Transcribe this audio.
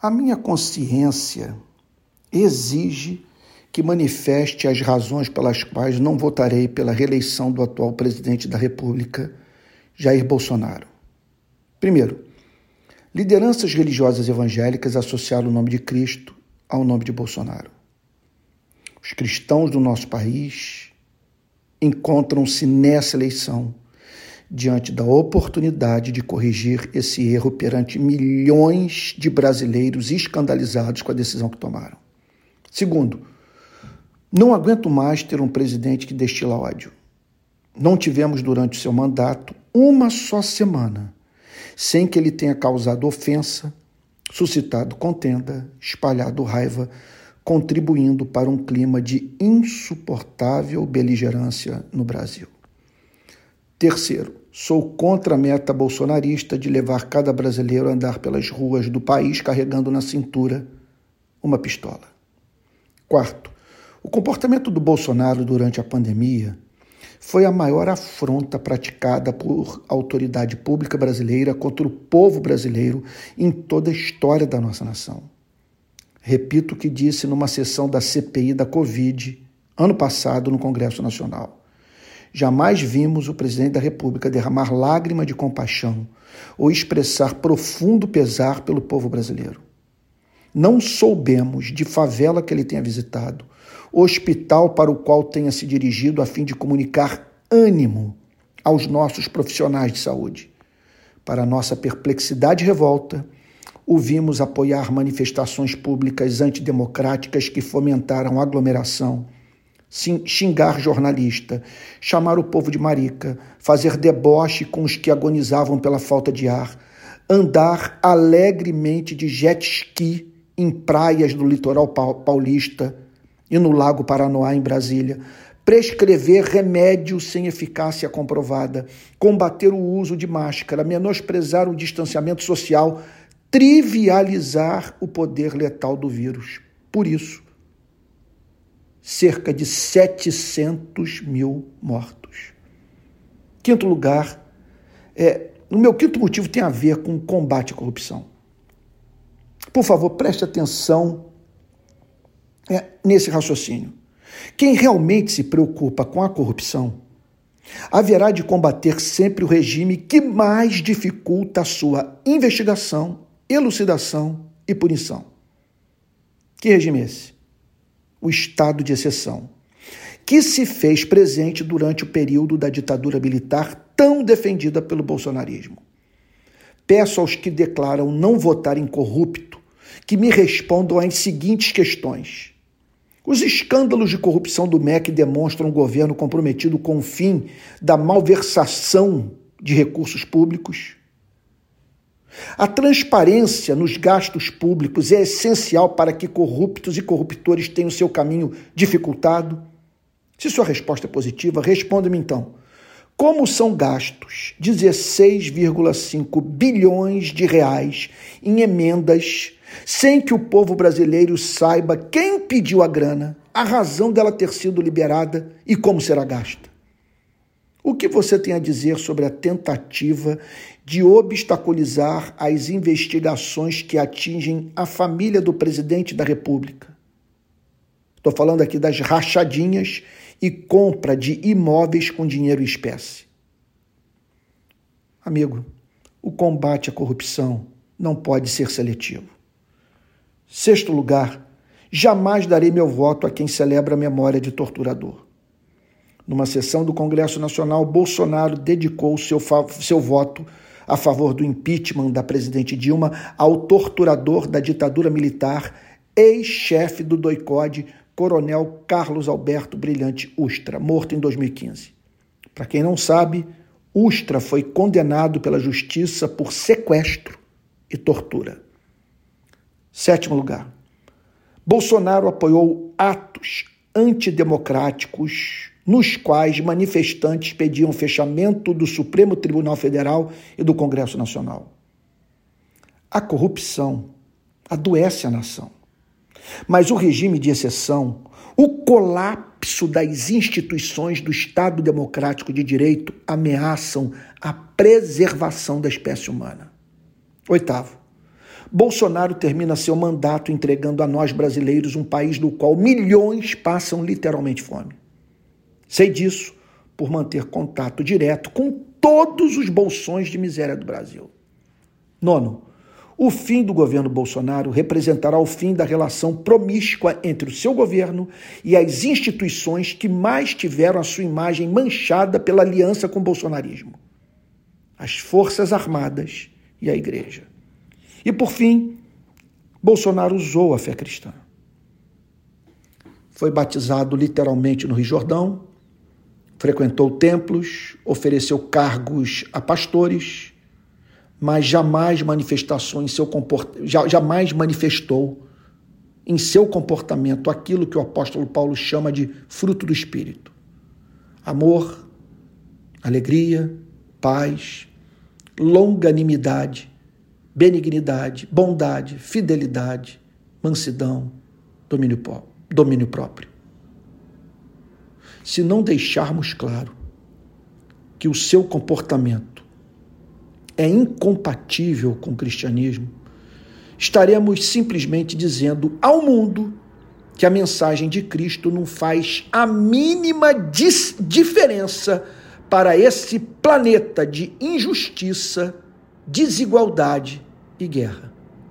A minha consciência exige que manifeste as razões pelas quais não votarei pela reeleição do atual presidente da República, Jair Bolsonaro. Primeiro, lideranças religiosas evangélicas associaram o nome de Cristo ao nome de Bolsonaro. Os cristãos do nosso país encontram-se nessa eleição diante da oportunidade de corrigir esse erro perante milhões de brasileiros escandalizados com a decisão que tomaram. Segundo, não aguento mais ter um presidente que destila ódio. Não tivemos durante o seu mandato uma só semana sem que ele tenha causado ofensa, suscitado contenda, espalhado raiva, contribuindo para um clima de insuportável beligerância no Brasil. Terceiro, sou contra a meta bolsonarista de levar cada brasileiro a andar pelas ruas do país carregando na cintura uma pistola. Quarto, o comportamento do Bolsonaro durante a pandemia foi a maior afronta praticada por autoridade pública brasileira contra o povo brasileiro em toda a história da nossa nação. Repito o que disse numa sessão da CPI da Covid ano passado no Congresso Nacional. Jamais vimos o presidente da República derramar lágrima de compaixão ou expressar profundo pesar pelo povo brasileiro. Não soubemos de favela que ele tenha visitado, hospital para o qual tenha se dirigido a fim de comunicar ânimo aos nossos profissionais de saúde. Para nossa perplexidade e revolta, o vimos apoiar manifestações públicas antidemocráticas que fomentaram aglomeração xingar jornalista, chamar o povo de marica, fazer deboche com os que agonizavam pela falta de ar, andar alegremente de jet ski em praias do litoral paulista e no Lago Paranoá, em Brasília, prescrever remédio sem eficácia comprovada, combater o uso de máscara, menosprezar o distanciamento social, trivializar o poder letal do vírus. Por isso, cerca de 700 mil mortos. Quinto lugar, é, o meu quinto motivo tem a ver com o combate à corrupção. Por favor, preste atenção é, nesse raciocínio. Quem realmente se preocupa com a corrupção haverá de combater sempre o regime que mais dificulta a sua investigação, elucidação e punição. Que regime é esse? O estado de exceção, que se fez presente durante o período da ditadura militar tão defendida pelo bolsonarismo. Peço aos que declaram não votar em corrupto que me respondam às seguintes questões. Os escândalos de corrupção do MEC demonstram um governo comprometido com o fim da malversação de recursos públicos? A transparência nos gastos públicos é essencial para que corruptos e corruptores tenham seu caminho dificultado? Se sua resposta é positiva, responda-me então. Como são gastos 16,5 bilhões de reais em emendas sem que o povo brasileiro saiba quem pediu a grana, a razão dela ter sido liberada e como será gasta? O que você tem a dizer sobre a tentativa de obstaculizar as investigações que atingem a família do presidente da República? Estou falando aqui das rachadinhas e compra de imóveis com dinheiro em espécie. Amigo, o combate à corrupção não pode ser seletivo. Sexto lugar, jamais darei meu voto a quem celebra a memória de torturador. Numa sessão do Congresso Nacional, Bolsonaro dedicou seu, seu voto a favor do impeachment da presidente Dilma ao torturador da ditadura militar, ex-chefe do doicode, Coronel Carlos Alberto Brilhante Ustra, morto em 2015. Para quem não sabe, Ustra foi condenado pela justiça por sequestro e tortura. Sétimo lugar. Bolsonaro apoiou atos antidemocráticos nos quais manifestantes pediam fechamento do Supremo Tribunal Federal e do Congresso Nacional. A corrupção adoece a nação. Mas o regime de exceção, o colapso das instituições do Estado Democrático de Direito ameaçam a preservação da espécie humana. Oitavo, Bolsonaro termina seu mandato entregando a nós brasileiros um país no qual milhões passam literalmente fome. Sei disso por manter contato direto com todos os bolsões de miséria do Brasil. Nono, o fim do governo Bolsonaro representará o fim da relação promíscua entre o seu governo e as instituições que mais tiveram a sua imagem manchada pela aliança com o bolsonarismo: as Forças Armadas e a Igreja. E por fim, Bolsonaro usou a fé cristã. Foi batizado literalmente no Rio Jordão, frequentou templos, ofereceu cargos a pastores, mas jamais manifestação em seu comport... jamais manifestou em seu comportamento aquilo que o apóstolo Paulo chama de fruto do espírito: amor, alegria, paz, longanimidade, benignidade, bondade, fidelidade, mansidão, domínio, domínio próprio se não deixarmos claro que o seu comportamento é incompatível com o cristianismo, estaremos simplesmente dizendo ao mundo que a mensagem de Cristo não faz a mínima diferença para esse planeta de injustiça, desigualdade e guerra.